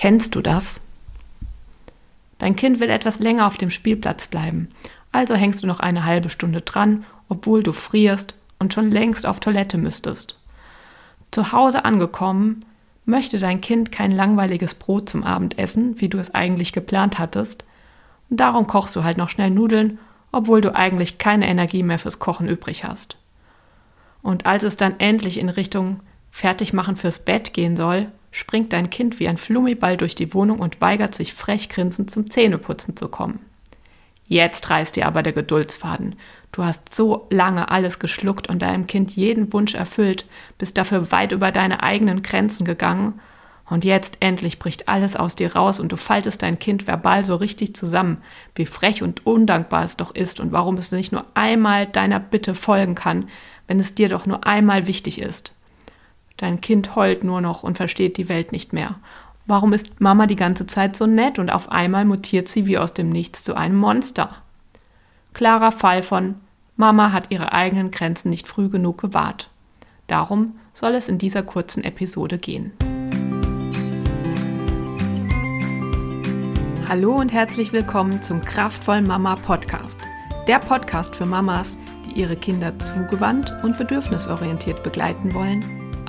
Kennst du das? Dein Kind will etwas länger auf dem Spielplatz bleiben, also hängst du noch eine halbe Stunde dran, obwohl du frierst und schon längst auf Toilette müsstest. Zu Hause angekommen, möchte dein Kind kein langweiliges Brot zum Abendessen, wie du es eigentlich geplant hattest, und darum kochst du halt noch schnell Nudeln, obwohl du eigentlich keine Energie mehr fürs Kochen übrig hast. Und als es dann endlich in Richtung Fertigmachen fürs Bett gehen soll, springt dein Kind wie ein Flummiball durch die Wohnung und weigert sich frech grinsend zum Zähneputzen zu kommen. Jetzt reißt dir aber der Geduldsfaden. Du hast so lange alles geschluckt und deinem Kind jeden Wunsch erfüllt, bist dafür weit über deine eigenen Grenzen gegangen, und jetzt endlich bricht alles aus dir raus und du faltest dein Kind verbal so richtig zusammen, wie frech und undankbar es doch ist und warum es nicht nur einmal deiner Bitte folgen kann, wenn es dir doch nur einmal wichtig ist. Dein Kind heult nur noch und versteht die Welt nicht mehr. Warum ist Mama die ganze Zeit so nett und auf einmal mutiert sie wie aus dem Nichts zu einem Monster? Klarer Fall von Mama hat ihre eigenen Grenzen nicht früh genug gewahrt. Darum soll es in dieser kurzen Episode gehen. Hallo und herzlich willkommen zum Kraftvoll Mama Podcast. Der Podcast für Mamas, die ihre Kinder zugewandt und bedürfnisorientiert begleiten wollen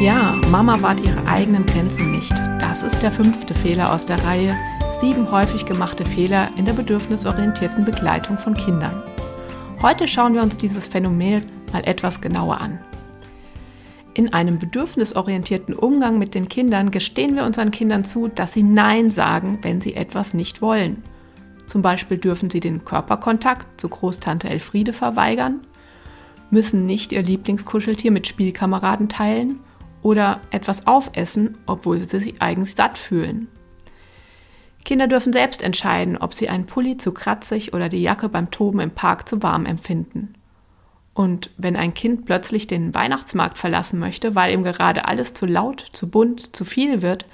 Ja, Mama wahrt ihre eigenen Grenzen nicht. Das ist der fünfte Fehler aus der Reihe. Sieben häufig gemachte Fehler in der bedürfnisorientierten Begleitung von Kindern. Heute schauen wir uns dieses Phänomen mal etwas genauer an. In einem bedürfnisorientierten Umgang mit den Kindern gestehen wir unseren Kindern zu, dass sie Nein sagen, wenn sie etwas nicht wollen. Zum Beispiel dürfen sie den Körperkontakt zu Großtante Elfriede verweigern, müssen nicht ihr Lieblingskuscheltier mit Spielkameraden teilen oder etwas aufessen, obwohl sie sich eigentlich satt fühlen. Kinder dürfen selbst entscheiden, ob sie einen Pulli zu kratzig oder die Jacke beim Toben im Park zu warm empfinden. Und wenn ein Kind plötzlich den Weihnachtsmarkt verlassen möchte, weil ihm gerade alles zu laut, zu bunt, zu viel wird,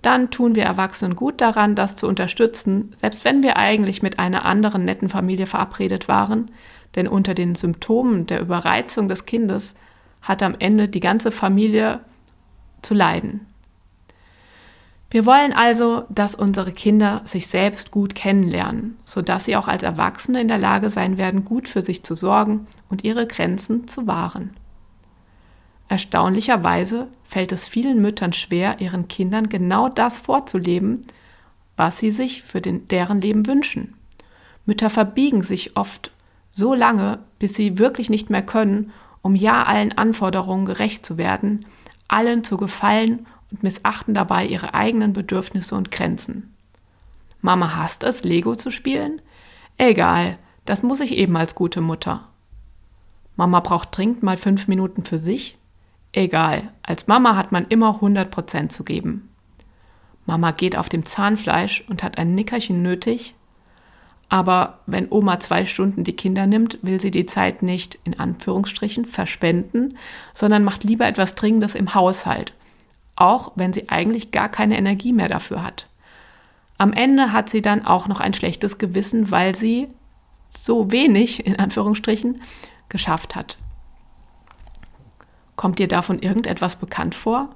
dann tun wir Erwachsenen gut daran, das zu unterstützen, selbst wenn wir eigentlich mit einer anderen netten Familie verabredet waren, denn unter den Symptomen der Überreizung des Kindes hat am Ende die ganze Familie zu leiden. Wir wollen also, dass unsere Kinder sich selbst gut kennenlernen, sodass sie auch als Erwachsene in der Lage sein werden, gut für sich zu sorgen und ihre Grenzen zu wahren. Erstaunlicherweise fällt es vielen Müttern schwer, ihren Kindern genau das vorzuleben, was sie sich für den, deren Leben wünschen. Mütter verbiegen sich oft so lange, bis sie wirklich nicht mehr können um ja allen Anforderungen gerecht zu werden, allen zu gefallen und missachten dabei ihre eigenen Bedürfnisse und Grenzen. Mama hasst es, Lego zu spielen? Egal, das muss ich eben als gute Mutter. Mama braucht dringend mal fünf Minuten für sich? Egal, als Mama hat man immer 100 Prozent zu geben. Mama geht auf dem Zahnfleisch und hat ein Nickerchen nötig? Aber wenn Oma zwei Stunden die Kinder nimmt, will sie die Zeit nicht in Anführungsstrichen verschwenden, sondern macht lieber etwas Dringendes im Haushalt, auch wenn sie eigentlich gar keine Energie mehr dafür hat. Am Ende hat sie dann auch noch ein schlechtes Gewissen, weil sie so wenig in Anführungsstrichen geschafft hat. Kommt dir davon irgendetwas bekannt vor?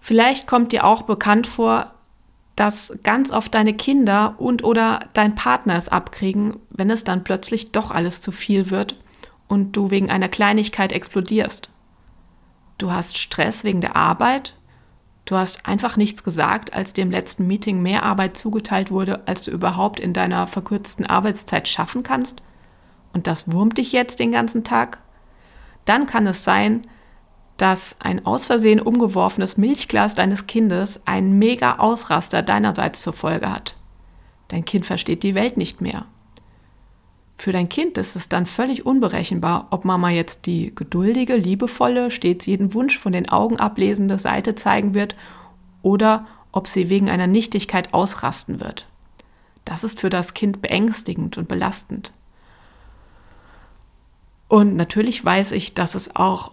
Vielleicht kommt dir auch bekannt vor, dass ganz oft deine Kinder und oder dein Partner es abkriegen, wenn es dann plötzlich doch alles zu viel wird und du wegen einer Kleinigkeit explodierst. Du hast Stress wegen der Arbeit, du hast einfach nichts gesagt, als dir im letzten Meeting mehr Arbeit zugeteilt wurde, als du überhaupt in deiner verkürzten Arbeitszeit schaffen kannst und das wurmt dich jetzt den ganzen Tag. Dann kann es sein, dass ein aus Versehen umgeworfenes Milchglas deines Kindes einen mega Ausraster deinerseits zur Folge hat. Dein Kind versteht die Welt nicht mehr. Für dein Kind ist es dann völlig unberechenbar, ob Mama jetzt die geduldige, liebevolle, stets jeden Wunsch von den Augen ablesende Seite zeigen wird oder ob sie wegen einer Nichtigkeit ausrasten wird. Das ist für das Kind beängstigend und belastend. Und natürlich weiß ich, dass es auch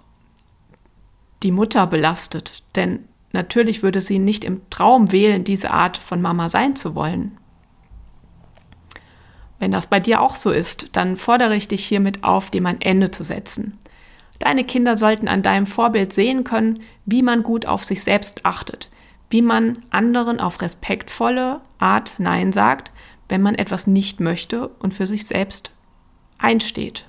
die Mutter belastet, denn natürlich würde sie nicht im Traum wählen, diese Art von Mama sein zu wollen. Wenn das bei dir auch so ist, dann fordere ich dich hiermit auf, dem ein Ende zu setzen. Deine Kinder sollten an deinem Vorbild sehen können, wie man gut auf sich selbst achtet, wie man anderen auf respektvolle Art Nein sagt, wenn man etwas nicht möchte und für sich selbst einsteht.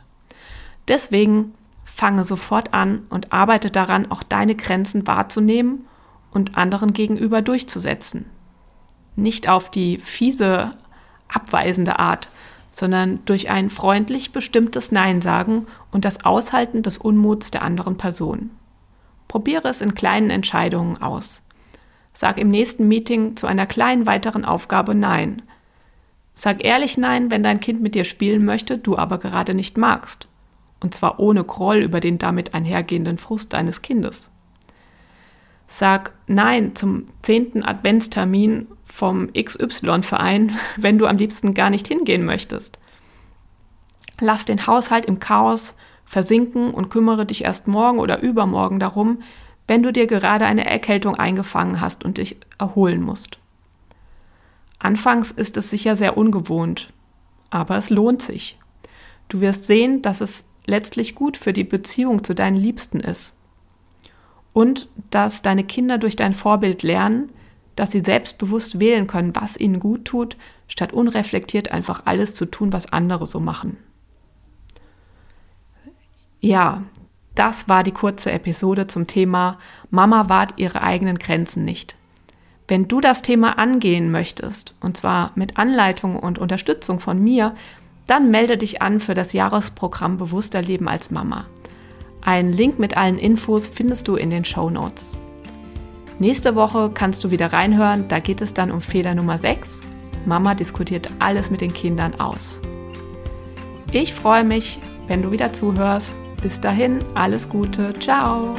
Deswegen fange sofort an und arbeite daran, auch deine Grenzen wahrzunehmen und anderen gegenüber durchzusetzen. Nicht auf die fiese, abweisende Art, sondern durch ein freundlich bestimmtes Nein sagen und das Aushalten des Unmuts der anderen Person. Probiere es in kleinen Entscheidungen aus. Sag im nächsten Meeting zu einer kleinen weiteren Aufgabe Nein. Sag ehrlich Nein, wenn dein Kind mit dir spielen möchte, du aber gerade nicht magst. Und zwar ohne Groll über den damit einhergehenden Frust deines Kindes. Sag Nein zum zehnten Adventstermin vom XY-Verein, wenn du am liebsten gar nicht hingehen möchtest. Lass den Haushalt im Chaos versinken und kümmere dich erst morgen oder übermorgen darum, wenn du dir gerade eine Erkältung eingefangen hast und dich erholen musst. Anfangs ist es sicher sehr ungewohnt, aber es lohnt sich. Du wirst sehen, dass es letztlich gut für die Beziehung zu deinen Liebsten ist und dass deine Kinder durch dein Vorbild lernen, dass sie selbstbewusst wählen können, was ihnen gut tut, statt unreflektiert einfach alles zu tun, was andere so machen. Ja, das war die kurze Episode zum Thema Mama wahrt ihre eigenen Grenzen nicht. Wenn du das Thema angehen möchtest, und zwar mit Anleitung und Unterstützung von mir, dann melde dich an für das Jahresprogramm Bewusster Leben als Mama. Einen Link mit allen Infos findest du in den Show Notes. Nächste Woche kannst du wieder reinhören, da geht es dann um Fehler Nummer 6. Mama diskutiert alles mit den Kindern aus. Ich freue mich, wenn du wieder zuhörst. Bis dahin, alles Gute, ciao!